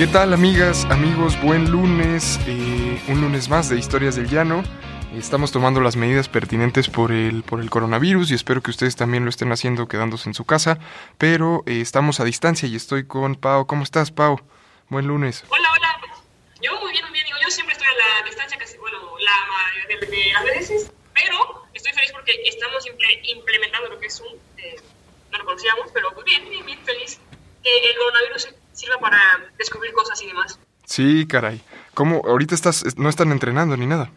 ¿Qué tal amigas, amigos? Buen lunes, eh, un lunes más de Historias del Llano. Estamos tomando las medidas pertinentes por el, por el coronavirus y espero que ustedes también lo estén haciendo quedándose en su casa, pero eh, estamos a distancia y estoy con Pau. ¿Cómo estás, Pau? Buen lunes. Hola, hola. Yo muy bien, muy bien. Digo, yo siempre estoy a la distancia, casi, bueno, la de, de las veces, pero estoy feliz porque estamos imple- implementando lo que es un, eh, no lo conocíamos, pero muy bien, bien, bien feliz que el coronavirus sirva para descubrir cosas y demás. Sí, caray. ¿Cómo? Ahorita estás, no están entrenando ni nada.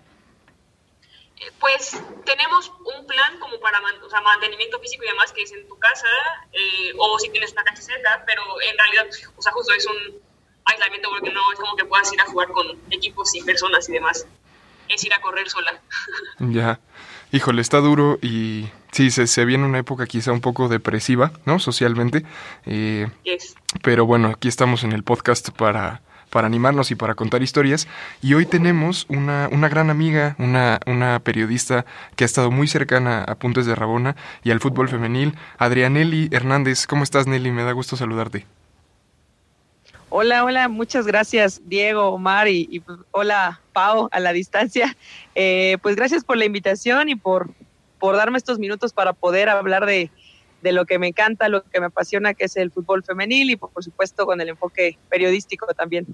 Eh, Pues tenemos un plan como para o sea, mantenimiento físico y demás que es en tu casa eh, o si tienes una cancha cerca, pero en realidad, o sea, justo es un aislamiento porque no es como que puedas ir a jugar con equipos y personas y demás. Es ir a correr sola. Ya. Híjole, está duro y sí, se, se viene una época quizá un poco depresiva, ¿no? Socialmente. Eh, Yes. Pero bueno, aquí estamos en el podcast para, para animarnos y para contar historias. Y hoy tenemos una, una gran amiga, una, una periodista que ha estado muy cercana a Puntos de Rabona y al fútbol femenil, Adrianelli Hernández. ¿Cómo estás, Nelly? Me da gusto saludarte. Hola, hola, muchas gracias Diego, Omar y, y, pues, hola Pau a la distancia. Eh, pues gracias por la invitación y por, por darme estos minutos para poder hablar de, de lo que me encanta, lo que me apasiona, que es el fútbol femenil y por, por supuesto con el enfoque periodístico también.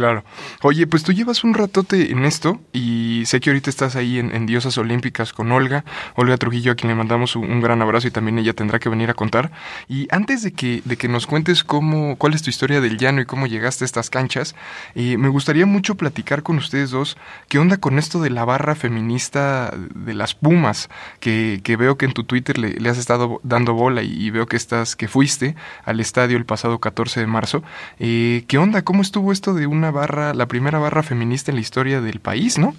Claro. Oye, pues tú llevas un ratote en esto y sé que ahorita estás ahí en, Diosas Olímpicas con Olga, Olga Trujillo, a quien le mandamos un, gran abrazo y también ella tendrá que venir a contar. Y antes de que, de que nos cuentes cómo, cuál es tu historia del llano y cómo llegaste a estas canchas, eh, me gustaría mucho platicar con ustedes dos qué onda con esto de la barra feminista de las Pumas, que, que veo que en tu Twitter le, le has estado dando bola y, y veo que estás, que fuiste al estadio el pasado 14 de marzo. Eh, ¿Qué onda? ¿Cómo estuvo esto de una barra, la primera barra feminista en la historia del país, no?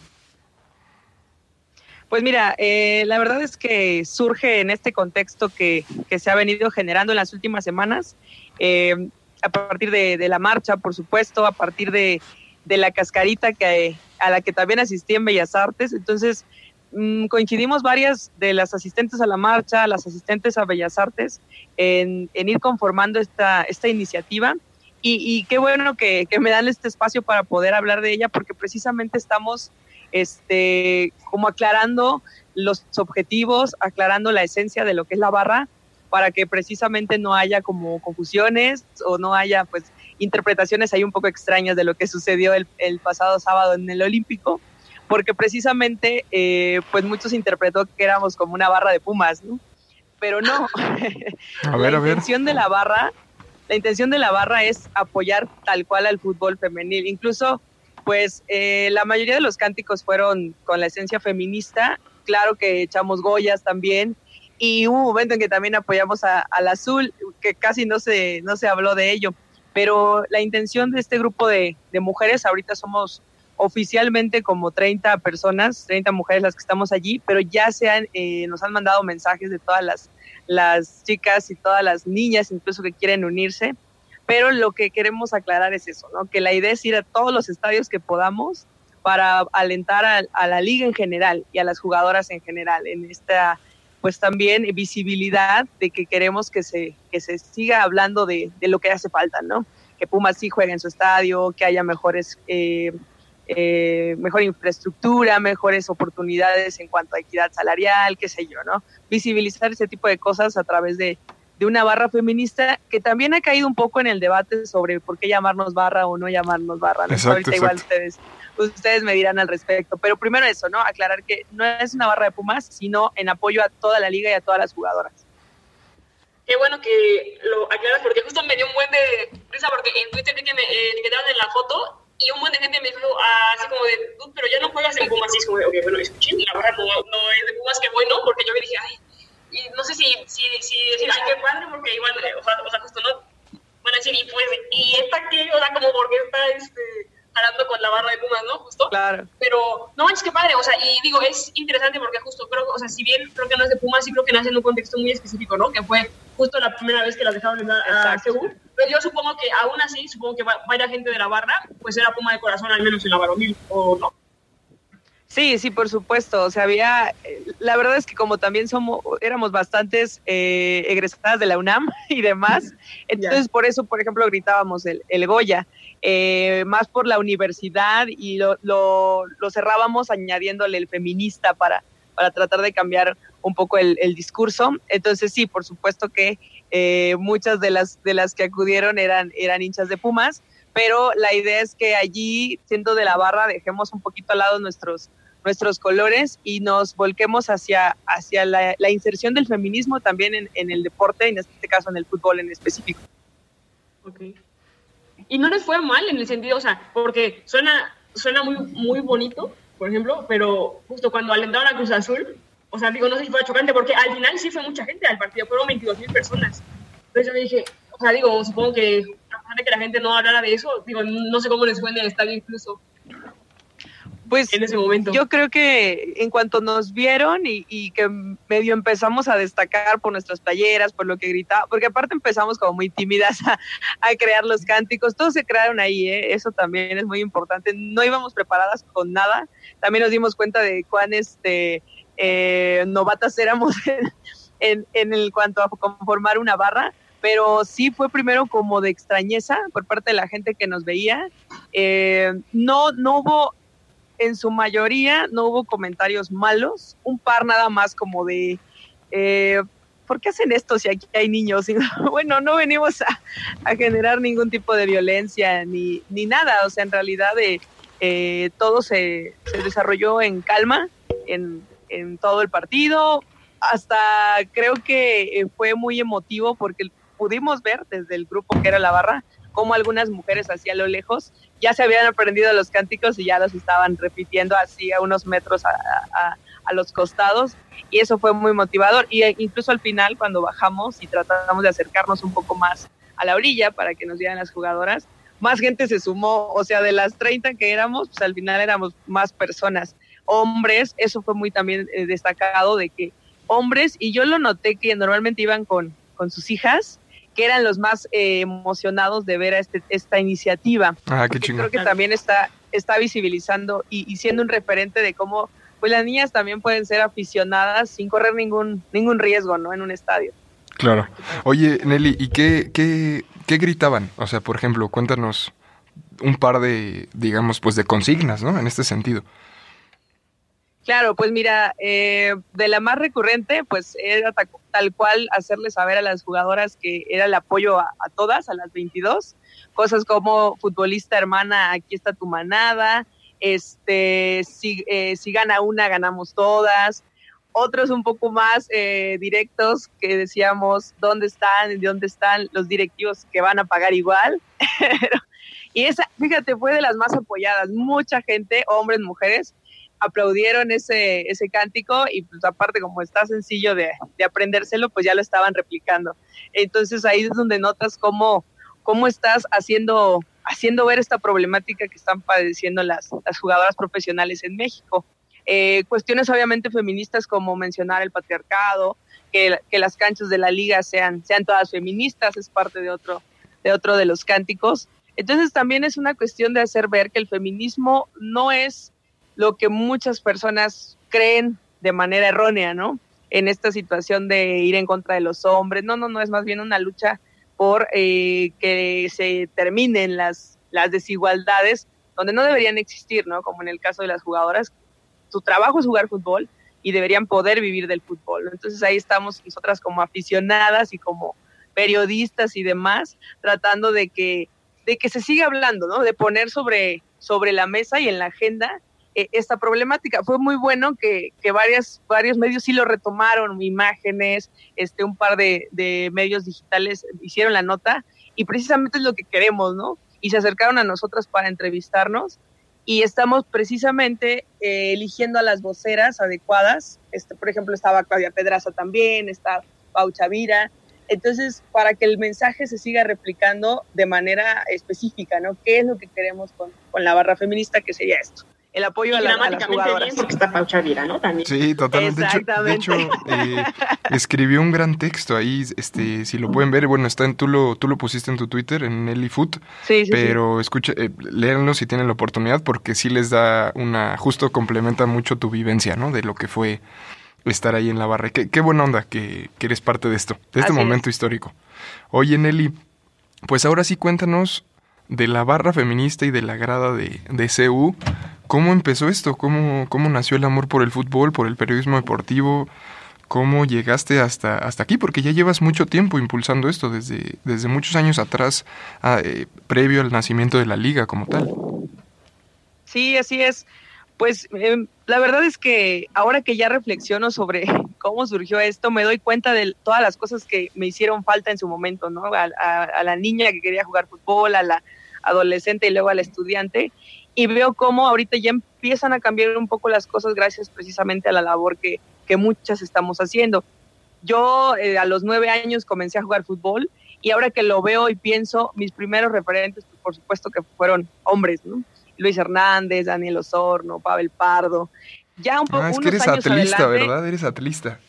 Pues mira, eh, la verdad es que surge en este contexto que, que se ha venido generando en las últimas semanas, eh, a partir de, la marcha, por supuesto, a partir de, la cascarita que, a la que también asistí en Bellas Artes. Entonces, mmm, coincidimos varias de las asistentes a la marcha, las asistentes a Bellas Artes, en, en ir conformando esta, esta iniciativa. Y, y, qué bueno que, que, me dan este espacio para poder hablar de ella, porque precisamente estamos este, como aclarando los objetivos, aclarando la esencia de lo que es la barra, para que precisamente no haya como confusiones o no haya pues interpretaciones ahí un poco extrañas de lo que sucedió el, el pasado sábado en el Olímpico, porque precisamente eh, pues muchos interpretó que éramos como una barra de Pumas, ¿no? Pero no. A ver, la a ver. intención de la barra la intención de la barra es apoyar tal cual al fútbol femenil. Incluso, pues eh, la mayoría de los cánticos fueron con la esencia feminista. Claro que echamos Goyas también. Y hubo un momento en que también apoyamos al azul, que casi no se, no se habló de ello. Pero la intención de este grupo de, de mujeres, ahorita somos oficialmente como 30 personas, 30 mujeres las que estamos allí, pero ya se han, eh, nos han mandado mensajes de todas las las chicas y todas las niñas incluso que quieren unirse, pero lo que queremos aclarar es eso, ¿no? que la idea es ir a todos los estadios que podamos para alentar a, a, la liga en general y a las jugadoras en general en esta pues también visibilidad de que queremos que se, que se siga hablando de, de lo que hace falta, ¿no? Que Pumas sí juegue en su estadio, que haya mejores eh, eh, mejor infraestructura, mejores oportunidades en cuanto a equidad salarial, qué sé yo, ¿no? Visibilizar ese tipo de cosas a través de, de, una barra feminista que también ha caído un poco en el debate sobre por qué llamarnos barra o no llamarnos barra. ¿no? Exacto, Ahorita exacto. igual ustedes, ustedes me dirán al respecto. Pero primero eso, ¿no? Aclarar que no es una barra de Pumas, sino en apoyo a toda la liga y a todas las jugadoras. Qué bueno que lo aclaras porque justo me dio un buen de risa porque en Twitter vi que me eh, etiquetaron en la foto y un buen de gente me dijo así como de, pero ya no juegas en Pumas, y es como de, ok, bueno, escuchen, la verdad no, no es de Pumas, que bueno, porque yo me dije, ay, y no sé si, si, si decir, ay, qué padre, porque igual, o sea, o sea, justo no, a decir, y pues, y esta que, o sea, como porque está, este, jalando con la barra de Pumas, ¿no? Justo. Claro. Pero, no manches, qué padre, o sea, y digo, es interesante porque justo creo, o sea, si bien creo que no es de Pumas, sí creo que nace en un contexto muy específico, ¿no? Que fue justo la primera vez que las dejaron entrar a. Seúl. Pero yo supongo que aún así, supongo que va- vaya gente de la barra, pues era Puma de corazón, al menos en la varonil, o no. Sí, sí, por supuesto. O sea, había, la verdad es que como también somos, éramos bastantes eh, egresadas de la UNAM y demás, entonces por eso, por ejemplo, gritábamos el, el Goya, eh, más por la universidad y lo, lo, lo cerrábamos añadiéndole el feminista para, para tratar de cambiar un poco el, discurso. Entonces sí, por supuesto que eh, muchas de las, de las que acudieron eran, eran hinchas de Pumas, pero la idea es que allí, siendo de la barra, dejemos un poquito al lado nuestros nuestros colores y nos volquemos hacia, hacia la, la inserción del feminismo también en, en, el deporte, en este caso en el fútbol en específico. Ok. Y no les fue mal en el sentido, o sea, porque suena, suena muy, muy bonito, por ejemplo, pero justo cuando alentaron a Cruz Azul, o sea, digo, no sé si fue chocante, porque al final sí fue mucha gente al partido, fueron 22 mil personas. Entonces yo me dije, o sea, digo, supongo que a pesar de que la gente no hablara de eso, digo, no sé cómo les fue en el estadio incluso. Pues en ese momento. yo creo que en cuanto nos vieron y, y, que medio empezamos a destacar por nuestras playeras, por lo que gritaba, porque aparte empezamos como muy tímidas a, a crear los cánticos, todos se crearon ahí, ¿eh? eso también es muy importante, no íbamos preparadas con nada, también nos dimos cuenta de cuán este, eh, novatas éramos en, en, en el cuanto a conformar una barra, pero sí fue primero como de extrañeza por parte de la gente que nos veía. Eh, no, no hubo en su mayoría no hubo comentarios malos, un par nada más como de, eh, ¿por qué hacen esto si aquí hay niños? Bueno, no venimos a, generar ningún tipo de violencia ni, ni nada, o sea, en realidad eh, eh, todo se, se, desarrolló en calma en, en, todo el partido, hasta creo que fue muy emotivo porque pudimos ver desde el grupo que era la barra como algunas mujeres hacia lo lejos ya se habían aprendido los cánticos y ya los estaban repitiendo así a unos metros a, a, los costados y eso fue muy motivador. Y incluso al final cuando bajamos y tratamos de acercarnos un poco más a la orilla para que nos dieran las jugadoras, más gente se sumó, o sea, de las 30 que éramos, pues al final éramos más personas, hombres, eso fue muy también eh, destacado de que hombres, y yo lo noté que normalmente iban con, con sus hijas, que eran los más eh, emocionados de ver a este, esta iniciativa. Ah, qué chingón. Creo que también está, está visibilizando y, y, siendo un referente de cómo pues las niñas también pueden ser aficionadas sin correr ningún, ningún riesgo ¿no? en un estadio. Claro. Oye, Nelly, ¿y qué, qué, qué gritaban? O sea, por ejemplo, cuéntanos un par de, digamos, pues de consignas, ¿no? En este sentido. Claro, pues mira, eh, de la más recurrente, pues era tal, cual hacerle saber a las jugadoras que era el apoyo a, todas, a las 22, cosas como futbolista hermana, aquí está tu manada, este, si, eh, si gana una, ganamos todas, otros un poco más eh, directos que decíamos dónde están, dónde están los directivos que van a pagar igual. y esa, fíjate, fue de las más apoyadas, mucha gente, hombres, mujeres, aplaudieron ese, ese cántico y pues aparte como está sencillo de, de, aprendérselo, pues ya lo estaban replicando. Entonces ahí es donde notas cómo, cómo estás haciendo, haciendo ver esta problemática que están padeciendo las, las jugadoras profesionales en México. Eh, cuestiones obviamente feministas como mencionar el patriarcado, que, que, las canchas de la liga sean, sean todas feministas, es parte de otro, de otro de los cánticos. Entonces también es una cuestión de hacer ver que el feminismo no es lo que muchas personas creen de manera errónea, ¿no? En esta situación de ir en contra de los hombres. No, no, no, es más bien una lucha por eh, que se terminen las, las desigualdades donde no deberían existir, ¿no? Como en el caso de las jugadoras, su trabajo es jugar fútbol y deberían poder vivir del fútbol. Entonces ahí estamos nosotras como aficionadas y como periodistas y demás, tratando de que, de que se siga hablando, ¿no? De poner sobre, sobre la mesa y en la agenda eh, esta problemática. Fue muy bueno que, que varias, varios medios sí lo retomaron, imágenes, este, un par de, de, medios digitales hicieron la nota y precisamente es lo que queremos, ¿no? Y se acercaron a nosotras para entrevistarnos y estamos precisamente eh, eligiendo a las voceras adecuadas. Este, por ejemplo, estaba Claudia Pedraza también, está Pau Chavira. Entonces, para que el mensaje se siga replicando de manera específica, ¿no? ¿Qué es lo que queremos con, con la barra feminista? Que sería esto el apoyo a, la, a, las jugadoras. Bien porque está Pau Chavira, ¿no? También. Sí, totalmente. De hecho, eh, escribió un gran texto ahí, este, si lo pueden ver, bueno, está en, tú lo, tú lo pusiste en tu Twitter, en Nelly Foot, sí, sí, pero sí. escucha, eh, léanlo si tienen la oportunidad, porque sí les da una, justo complementa mucho tu vivencia, ¿no? De lo que fue estar ahí en la barra. Qué, qué buena onda que, que, eres parte de esto, de este Así momento es. histórico. Oye, Nelly, pues ahora sí cuéntanos de la barra feminista y de la grada de, de CU. ¿Cómo empezó esto? ¿Cómo, ¿Cómo nació el amor por el fútbol, por el periodismo deportivo? ¿Cómo llegaste hasta, hasta aquí? Porque ya llevas mucho tiempo impulsando esto, desde, desde muchos años atrás, a, eh, previo al nacimiento de la liga como tal. Sí, así es. Pues eh, la verdad es que ahora que ya reflexiono sobre cómo surgió esto, me doy cuenta de todas las cosas que me hicieron falta en su momento, ¿no? A, a la niña que quería jugar fútbol, a la adolescente y luego al estudiante y veo cómo ahorita ya empiezan a cambiar un poco las cosas gracias precisamente a la labor que, que muchas estamos haciendo. Yo eh, a los nueve años comencé a jugar fútbol y ahora que lo veo y pienso, mis primeros referentes, pues, por supuesto que fueron hombres, ¿no? Luis Hernández, Daniel Osorno, Pavel Pardo. Ya un poco. Ah, es que eres atlista, ¿verdad? Eres atlista.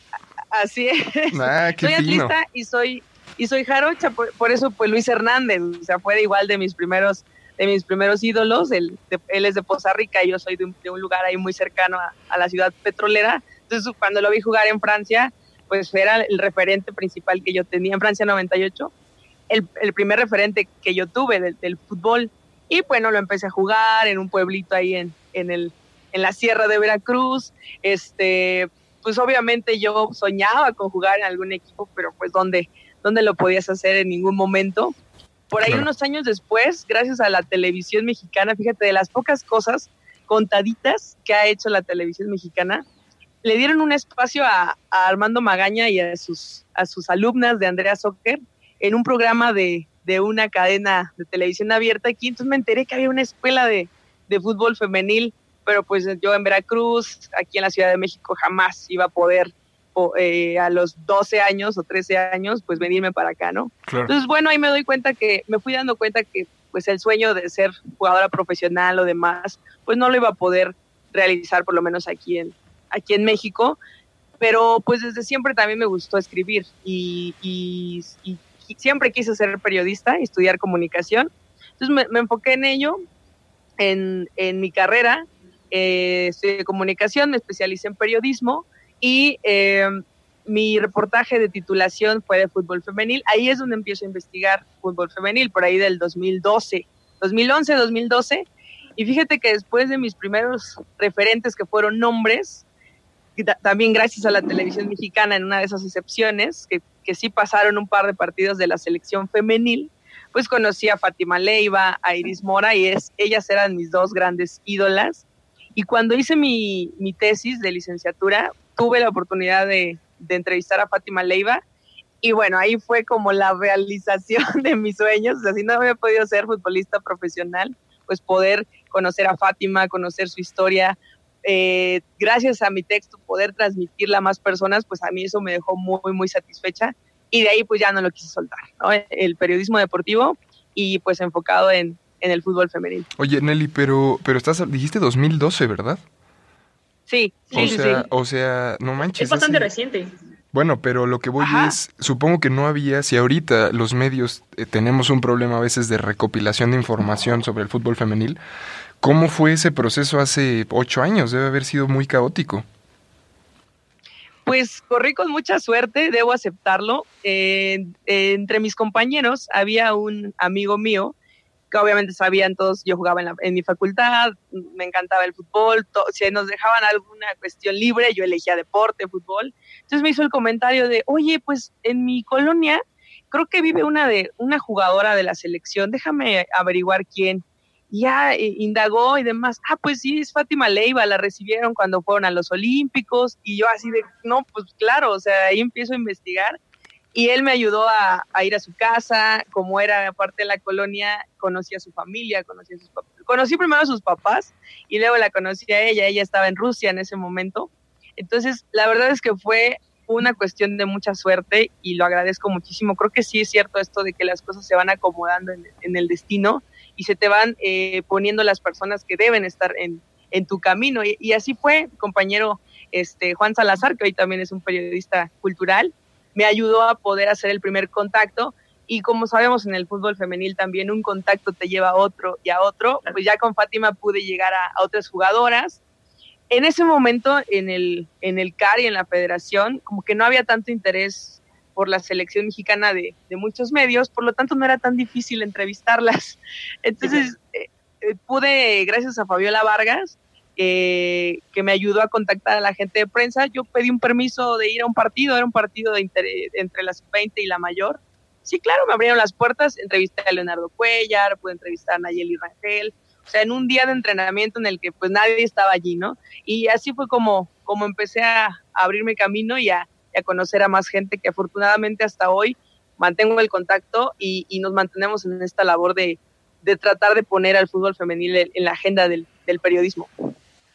Así es. Ah, qué soy fino. atlista y soy, y soy jarocha, por, por, eso pues Luis Hernández, o sea, fue igual de mis primeros de mis primeros ídolos. Él, de, él es de Poza Rica y yo soy de un, de un lugar ahí muy cercano a, a, la ciudad petrolera. Entonces, cuando lo vi jugar en Francia, pues era el referente principal que yo tenía en Francia 98, el, el primer referente que yo tuve del, del, fútbol. Y bueno, lo empecé a jugar en un pueblito ahí en, en, el, en la sierra de Veracruz. Este, pues obviamente yo soñaba con jugar en algún equipo, pero pues ¿dónde, dónde lo podías hacer en ningún momento? Por ahí claro. unos años después, gracias a la televisión mexicana, fíjate, de las pocas cosas contaditas que ha hecho la televisión mexicana, le dieron un espacio a, a Armando Magaña y a sus, a sus alumnas de Andrea Soccer en un programa de, de, una cadena de televisión abierta aquí. Entonces me enteré que había una escuela de, de fútbol femenil, pero pues yo en Veracruz, aquí en la Ciudad de México, jamás iba a poder eh, a los 12 años o 13 años, pues venirme para acá, ¿no? Claro. Entonces, bueno, ahí me doy cuenta que, me fui dando cuenta que pues el sueño de ser jugadora profesional o demás, pues no lo iba a poder realizar por lo menos aquí en, aquí en México, pero pues desde siempre también me gustó escribir y, y, y siempre quise ser periodista y estudiar comunicación. Entonces me, me enfoqué en ello, en, en mi carrera, eh, estudié comunicación, me especialicé en periodismo y eh, mi reportaje de titulación fue de fútbol femenil. Ahí es donde empiezo a investigar fútbol femenil, por ahí del 2012, 2011, 2012. Y fíjate que después de mis primeros referentes que fueron nombres, también gracias a la televisión mexicana en una de esas excepciones, que, que sí pasaron un par de partidos de la selección femenil, pues conocí a Fátima Leiva, a Iris Mora, y es, ellas eran mis dos grandes ídolas. Y cuando hice mi, mi tesis de licenciatura, tuve la oportunidad de, de, entrevistar a Fátima Leiva y bueno, ahí fue como la realización de mis sueños, o sea, si no había podido ser futbolista profesional, pues poder conocer a Fátima, conocer su historia, eh, gracias a mi texto poder transmitirla a más personas, pues a mí eso me dejó muy, muy satisfecha y de ahí pues ya no lo quise soltar, ¿no? El periodismo deportivo y pues enfocado en, en el fútbol femenil. Oye, Nelly, pero, pero estás, dijiste 2012, ¿verdad? Sí, sí, o sí, sea, sí. O sea, no manches. Es bastante así. reciente. Bueno, pero lo que voy Ajá. es, supongo que no había, si ahorita los medios eh, tenemos un problema a veces de recopilación de información sobre el fútbol femenil, ¿cómo fue ese proceso hace ocho años? Debe haber sido muy caótico. Pues corrí con mucha suerte, debo aceptarlo. Eh, eh, entre mis compañeros había un amigo mío obviamente sabían todos, yo jugaba en, la, mi facultad, me encantaba el fútbol, si nos dejaban alguna cuestión libre, yo elegía deporte, fútbol. Entonces me hizo el comentario de, oye, pues en mi colonia creo que vive una, de, una jugadora de la selección, déjame averiguar quién. Ya eh, indagó y demás, ah, pues sí, es Fátima Leiva, la recibieron cuando fueron a los Olímpicos, y yo así de, no, pues claro, o sea, ahí empiezo a investigar y él me ayudó a, ir a su casa, como era parte de la colonia, conocí a su familia, conocí sus. Conocí primero a sus papás y luego la conocí a ella, ella estaba en Rusia en ese momento. Entonces, la verdad es que fue una cuestión de mucha suerte y lo agradezco muchísimo. Creo que sí es cierto esto de que las cosas se van acomodando en, el destino y se te van eh, poniendo las personas que deben estar en, tu camino. Y, y, así fue, compañero este, Juan Salazar, que hoy también es un periodista cultural, me ayudó a poder hacer el primer contacto. Y como sabemos en el fútbol femenil también un contacto te lleva a otro y a otro, pues ya con Fátima pude llegar a, a otras jugadoras, en ese momento en el, en el CAR y en la federación, como que no había tanto interés por la selección mexicana de, muchos medios, por lo tanto no era tan difícil entrevistarlas. Entonces eh, eh, pude, gracias a Fabiola Vargas, eh, que me ayudó a contactar a la gente de prensa, yo pedí un permiso de ir a un partido, era un partido de entre las 20 y la mayor. Sí, claro, me abrieron las puertas, entrevisté a Leonardo Cuellar, pude entrevistar a Nayeli Rangel, o sea, en un día de entrenamiento en el que pues nadie estaba allí, ¿no? Y así fue como, como empecé a, abrirme camino y a, conocer a más gente que afortunadamente hasta hoy mantengo el contacto y, nos mantenemos en esta labor de, tratar de poner al fútbol femenil en, la agenda del, periodismo.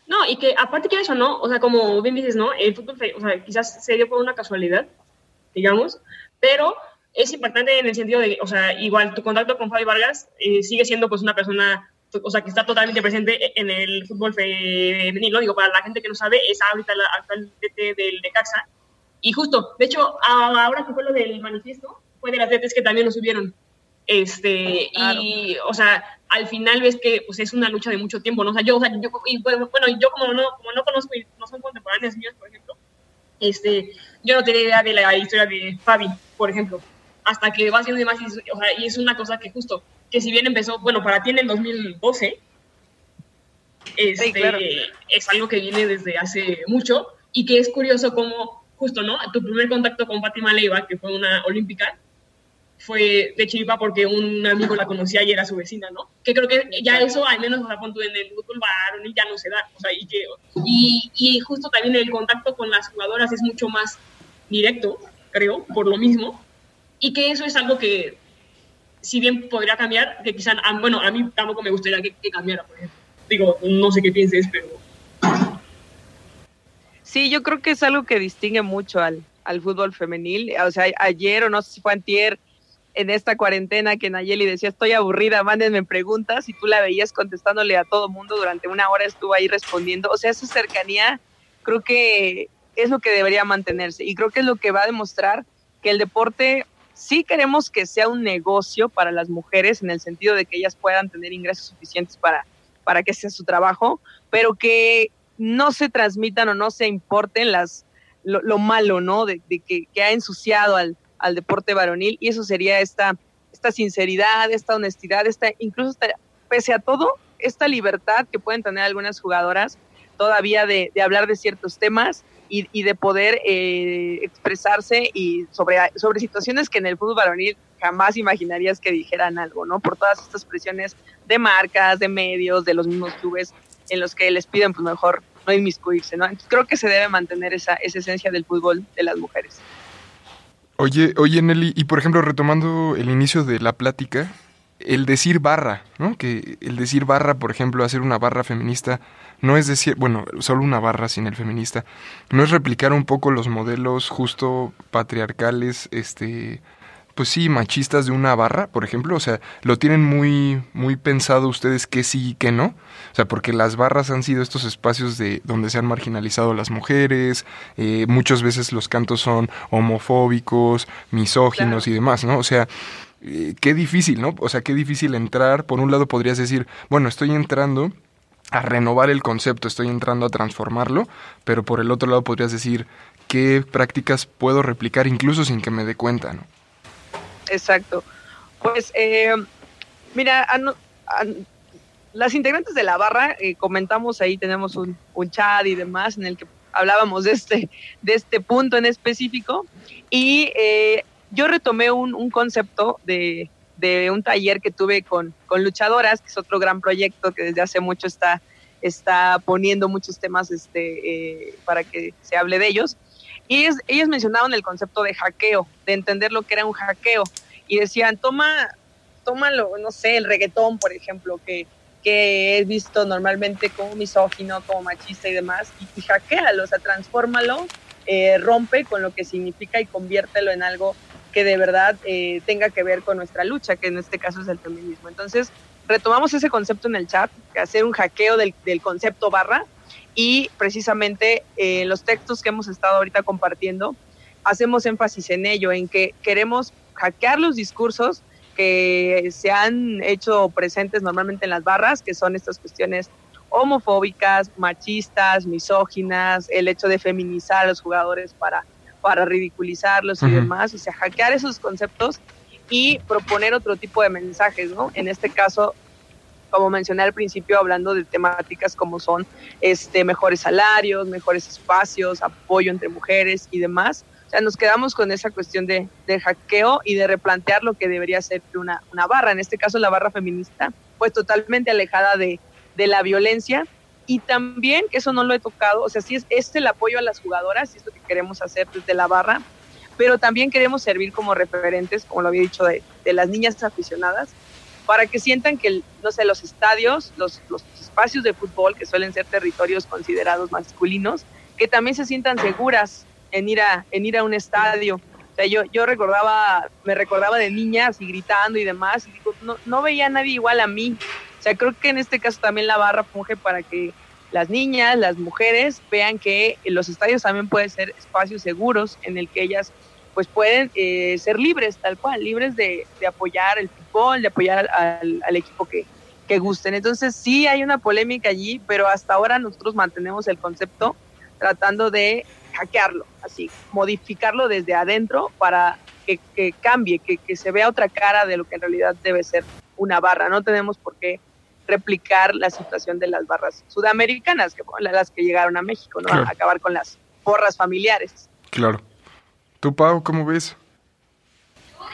No, y que aparte que eso, ¿no? O sea, como bien dices, ¿no? El fútbol, o sea, quizás se dio por una casualidad, digamos, pero es importante en el sentido de, o sea, igual tu contacto con Fabi Vargas eh, sigue siendo pues una persona o sea, que está totalmente presente en el fútbol femenino. Digo, para la gente que no sabe, es ahorita la actual DT del Necaxa. Y justo, de hecho, ahora que fue lo del manifiesto, fue de las DTs que también nos subieron. Este, y, o sea, al final ves que pues, es una lucha de mucho tiempo, ¿no? O sea, yo, o sea, yo, y, bueno, yo como no, como no conozco y no son contemporáneos míos, por ejemplo, este, yo no tenía idea de la historia de Fabi, por ejemplo, hasta que va haciendo más, o sea, y es una cosa que justo, que si bien empezó, bueno, para ti en el 2012, este, es algo que viene desde hace mucho y que es curioso como justo, ¿no? Tu primer contacto con Fátima Leiva, que fue una olímpica, fue de chiripa porque un amigo la conocía y era su vecina, ¿no? Que creo que ya eso, al menos a punto en el fútbol varonil ya no se da, o sea, y, que, y, y justo también el contacto con las jugadoras es mucho más directo, creo, por lo mismo, y que eso es algo que si bien podría cambiar, que quizá, bueno, a mí tampoco me gustaría que, cambiara, por ejemplo. Digo, no sé qué pienses, pero... Sí, yo creo que es algo que distingue mucho al, al fútbol femenil. O sea, ayer o no sé si fue antier, en esta cuarentena que Nayeli decía, estoy aburrida, mándenme preguntas, y tú la veías contestándole a todo mundo durante una hora, estuvo ahí respondiendo. O sea, esa cercanía creo que es lo que debería mantenerse y creo que es lo que va a demostrar que el deporte Sí queremos que sea un negocio para las mujeres en el sentido de que ellas puedan tener ingresos suficientes para, para que sea su trabajo, pero que no se transmitan o no se importen las, lo, malo, ¿no? De, que, ha ensuciado al, al, deporte varonil y eso sería esta, esta sinceridad, esta honestidad, esta, incluso pese a todo, esta libertad que pueden tener algunas jugadoras todavía de, de hablar de ciertos temas y, de poder eh, expresarse y sobre, sobre situaciones que en el fútbol varonil jamás imaginarías que dijeran algo, ¿no? Por todas estas presiones de marcas, de medios, de los mismos clubes en los que les piden, pues mejor no inmiscuirse, ¿no? Entonces creo que se debe mantener esa, esa esencia del fútbol de las mujeres. Oye, oye Nelly, y por ejemplo, retomando el inicio de la plática, el decir barra, ¿no? Que el decir barra, por ejemplo, hacer una barra feminista, no es decir, bueno, solo una barra sin el feminista, no es replicar un poco los modelos justo patriarcales, este, pues sí, machistas de una barra, por ejemplo, o sea, lo tienen muy, muy pensado ustedes que sí y que no, o sea, porque las barras han sido estos espacios de donde se han marginalizado las mujeres, eh, muchas veces los cantos son homofóbicos, misóginos y demás, ¿no? O sea, eh, qué difícil, ¿no? O sea, qué difícil entrar. Por un lado podrías decir, bueno, estoy entrando a renovar el concepto, estoy entrando a transformarlo, pero por el otro lado podrías decir qué prácticas puedo replicar incluso sin que me dé cuenta, ¿no? Exacto. Pues, eh, mira, las integrantes de la barra, eh, comentamos ahí, tenemos un, un, chat y demás en el que hablábamos de este, de este punto en específico y eh, yo retomé un, concepto de, un taller que tuve con, luchadoras, que es otro gran proyecto que desde hace mucho está, está poniendo muchos temas este, eh, para que se hable de ellos. Y ellos, mencionaban el concepto de hackeo, de entender lo que era un hackeo. Y decían, toma, tómalo, no sé, el reggaetón, por ejemplo, que, que he visto normalmente como misógino, como machista y demás, y, y hackealo, o sea, transfórmalo eh, rompe con lo que significa y conviértelo en algo que de verdad eh, tenga que ver con nuestra lucha, que en este caso es el feminismo. Entonces, retomamos ese concepto en el chat, hacer un hackeo del, del concepto barra y precisamente eh, los textos que hemos estado ahorita compartiendo, hacemos énfasis en ello, en que queremos hackear los discursos que se han hecho presentes normalmente en las barras, que son estas cuestiones homofóbicas, machistas, misóginas, el hecho de feminizar a los jugadores para, para ridiculizarlos y demás, o sea, hackear esos conceptos y proponer otro tipo de mensajes, ¿no? En este caso, como mencioné al principio, hablando de temáticas como son este, mejores salarios, mejores espacios, apoyo entre mujeres y demás. O sea, nos quedamos con esa cuestión de, de hackeo y de replantear lo que debería ser una, una barra, en este caso la barra feminista, pues totalmente alejada de, de la violencia y también, que eso no lo he tocado, o sea, sí es, es el apoyo a las jugadoras, y es lo que queremos hacer desde la barra, pero también queremos servir como referentes, como lo había dicho, de, de las niñas aficionadas, para que sientan que, no sé, los estadios, los, los espacios de fútbol, que suelen ser territorios considerados masculinos, que también se sientan seguras en ir a, en ir a un estadio. O sea, yo, yo recordaba, me recordaba de niñas y gritando y demás, y digo, no, no veía a nadie igual a mí. O sea, creo que en este caso también la barra funge para que las niñas, las mujeres vean que los estadios también pueden ser espacios seguros en el que ellas pues pueden eh, ser libres, tal cual, libres de, de apoyar el fútbol, de apoyar al, al equipo que, que, gusten. Entonces sí hay una polémica allí, pero hasta ahora nosotros mantenemos el concepto tratando de hackearlo, así, modificarlo desde adentro para que, que cambie, que, que, se vea otra cara de lo que en realidad debe ser una barra. No tenemos por qué replicar la situación de las barras sudamericanas, que fueron las que llegaron a México, ¿no? Claro. A acabar con las porras familiares. Claro. ¿Tú, Pau, cómo ves?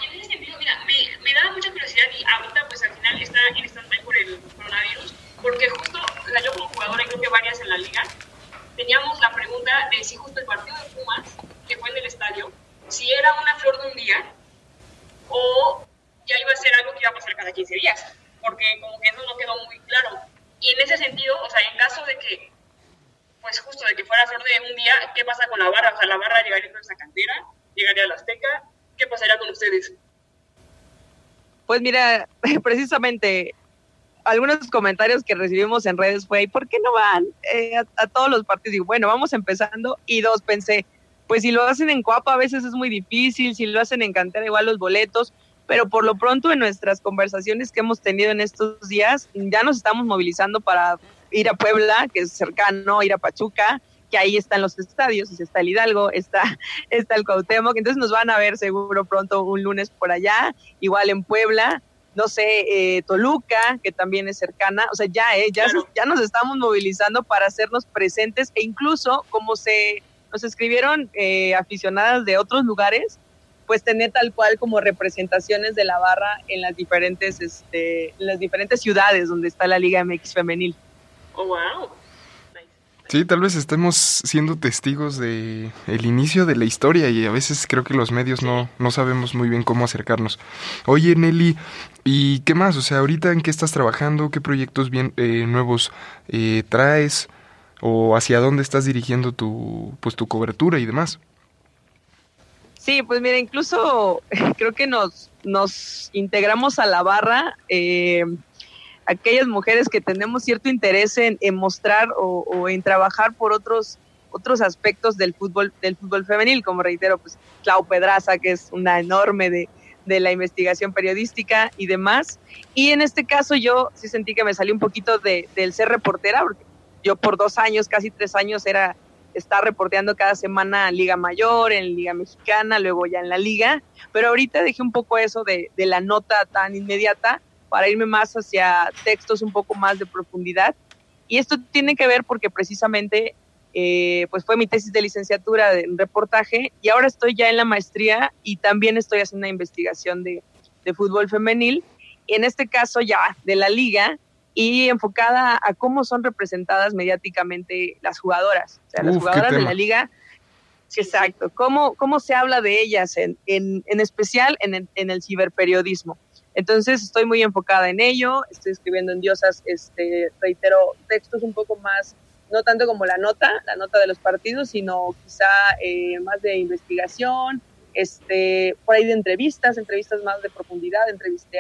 En ese sentido, mira, me, me da mucha curiosidad y ahorita, pues al final está en stand-by por el coronavirus, porque justo, o sea, yo como jugadora, y creo que varias en la liga, teníamos la pregunta de si justo el partido de Pumas, que fue en el estadio, si era una flor de un día o ya iba a ser algo que iba a pasar cada 15 días, porque como que eso no quedó muy claro. Y en ese sentido, o sea, en caso de que pues justo de que fuera flor de un día, ¿qué pasa con la barra? O sea, la barra llegaría con esa cantera, llegaría a la Azteca, ¿qué pasaría con ustedes? Pues mira, precisamente algunos comentarios que recibimos en redes fue, ¿por qué no van eh, a, a, todos los partidos? Digo, bueno, vamos empezando. Y dos, pensé, pues si lo hacen en Coapa a veces es muy difícil, si lo hacen en Cantera igual los boletos, pero por lo pronto en nuestras conversaciones que hemos tenido en estos días, ya nos estamos movilizando para ir a Puebla, que es cercano, ir a Pachuca, que ahí están los estadios, está el Hidalgo, está, está el Cuauhtémoc, entonces nos van a ver seguro pronto un lunes por allá, igual en Puebla, no sé, eh, Toluca, que también es cercana, o sea, ya, eh, ya, claro. ya nos estamos movilizando para hacernos presentes e incluso como se nos escribieron eh, aficionadas de otros lugares, pues tener tal cual como representaciones de la barra en las diferentes, este, en las diferentes ciudades donde está la Liga MX femenil. Oh, wow. Sí, tal vez estemos siendo testigos de el inicio de la historia y a veces creo que los medios no, no sabemos muy bien cómo acercarnos. Oye, Nelly, ¿y qué más? O sea, ahorita en qué estás trabajando, qué proyectos bien eh, nuevos eh, traes o hacia dónde estás dirigiendo tu pues tu cobertura y demás. Sí, pues mira, incluso creo que nos nos integramos a la barra. Eh, aquellas mujeres que tenemos cierto interés en, en mostrar o, o, en trabajar por otros otros aspectos del fútbol del fútbol femenil, como reitero, pues Clau Pedraza, que es una enorme de, de la investigación periodística y demás. Y en este caso yo sí sentí que me salí un poquito de, del ser reportera, porque yo por dos años, casi tres años, era estar reporteando cada semana Liga Mayor, en Liga Mexicana, luego ya en la Liga, pero ahorita dejé un poco eso de, de la nota tan inmediata para irme más hacia textos un poco más de profundidad. Y esto tiene que ver porque precisamente eh, pues fue mi tesis de licenciatura de reportaje y ahora estoy ya en la maestría y también estoy haciendo una investigación de, de fútbol femenil, en este caso ya de la liga y enfocada a cómo son representadas mediáticamente las jugadoras, o sea, las Uf, jugadoras de la liga. Exacto, cómo, cómo se habla de ellas, en, en, en especial en el, en el ciberperiodismo. Entonces estoy muy enfocada en ello, estoy escribiendo en Diosas, este, reitero, textos un poco más no tanto como la nota, la nota de los partidos, sino quizá eh, más de investigación, este, por ahí de entrevistas, entrevistas más de profundidad, entrevisté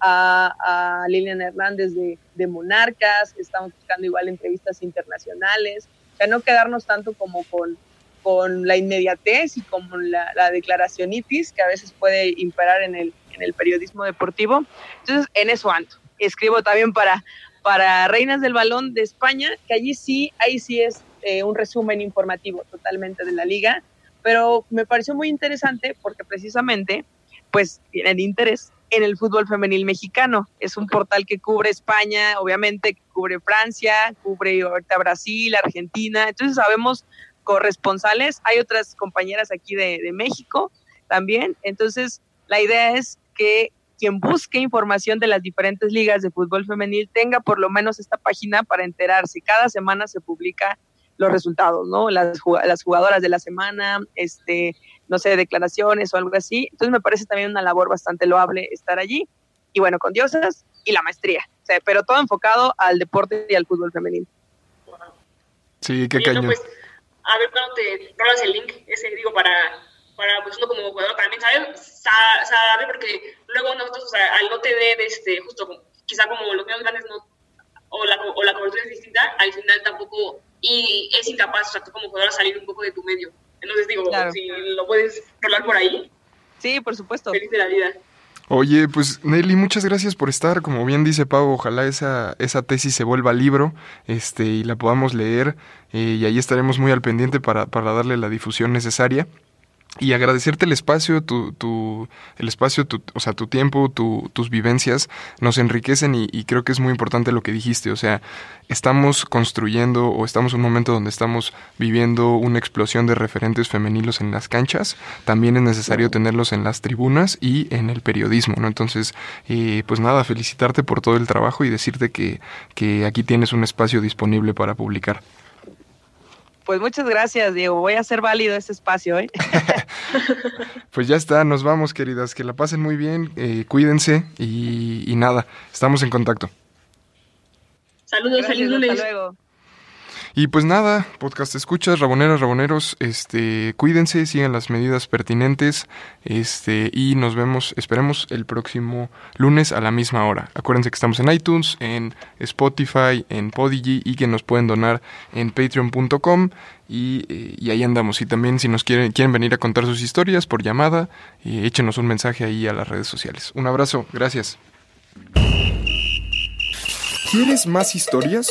a, a, Lilian Hernández de, de, Monarcas, estamos buscando igual entrevistas internacionales, o sea, no quedarnos tanto como con, con la inmediatez y con la, la declaracionitis que a veces puede imperar en el, en el periodismo deportivo. Entonces, en eso ando. Escribo también para, para Reinas del Balón de España, que allí sí, ahí sí es eh, un resumen informativo totalmente de la liga, pero me pareció muy interesante porque precisamente pues tienen interés en el fútbol femenil mexicano. Es un portal que cubre España, obviamente, cubre Francia, cubre ahorita Brasil, Argentina. Entonces sabemos corresponsales. Hay otras compañeras aquí de, de México también. Entonces la idea es que quien busque información de las diferentes ligas de fútbol femenil tenga por lo menos esta página para enterarse. Cada semana se publica los resultados, ¿no? Las, las jugadoras de la semana, este, no sé, declaraciones o algo así. Entonces me parece también una labor bastante loable estar allí. Y bueno, con diosas y la maestría. O sea, pero todo enfocado al deporte y al fútbol femenil. Sí, qué cañón. Pues, a ver cuando te rolas el link, ese digo, para para pues uno como jugador también sabe, sabe porque luego nosotros, o sea, al no tener este, justo quizá como los medios grandes no, o la, o la cobertura es distinta, al final tampoco, y es incapaz, o sea, tú como jugador salir un poco de tu medio. Entonces digo, si lo puedes rolar por ahí. Sí, por supuesto. Feliz de la vida. Oye, pues Nelly, muchas gracias por estar. Como bien dice Pau, ojalá esa, esa tesis se vuelva libro este, y la podamos leer eh, y ahí estaremos muy al pendiente para, para darle la difusión necesaria y agradecerte el espacio, tu, tu, el espacio, tu, o sea, tu tiempo, tu, tus vivencias nos enriquecen y, y, creo que es muy importante lo que dijiste, o sea, estamos construyendo o estamos en un momento donde estamos viviendo una explosión de referentes femeninos en las canchas, también es necesario tenerlos en las tribunas y en el periodismo, ¿no? Entonces, eh, pues nada, felicitarte por todo el trabajo y decirte que, que aquí tienes un espacio disponible para publicar. Pues muchas gracias, Diego. Voy a hacer válido ese espacio. ¿eh? pues ya está, nos vamos, queridas. Que la pasen muy bien, eh, cuídense y, nada, estamos en contacto. Saludos, saludos. Hasta luego. Y pues nada, podcast escuchas, raboneras, raboneros, este, cuídense, sigan las medidas pertinentes, este, y nos vemos, esperemos, el próximo lunes a la misma hora. Acuérdense que estamos en iTunes, en Spotify, en Podigy y que nos pueden donar en patreon.com y, eh, y, ahí andamos. Y también si nos quieren, quieren venir a contar sus historias por llamada, eh, échenos un mensaje ahí a las redes sociales. Un abrazo, gracias. ¿Quieres más historias?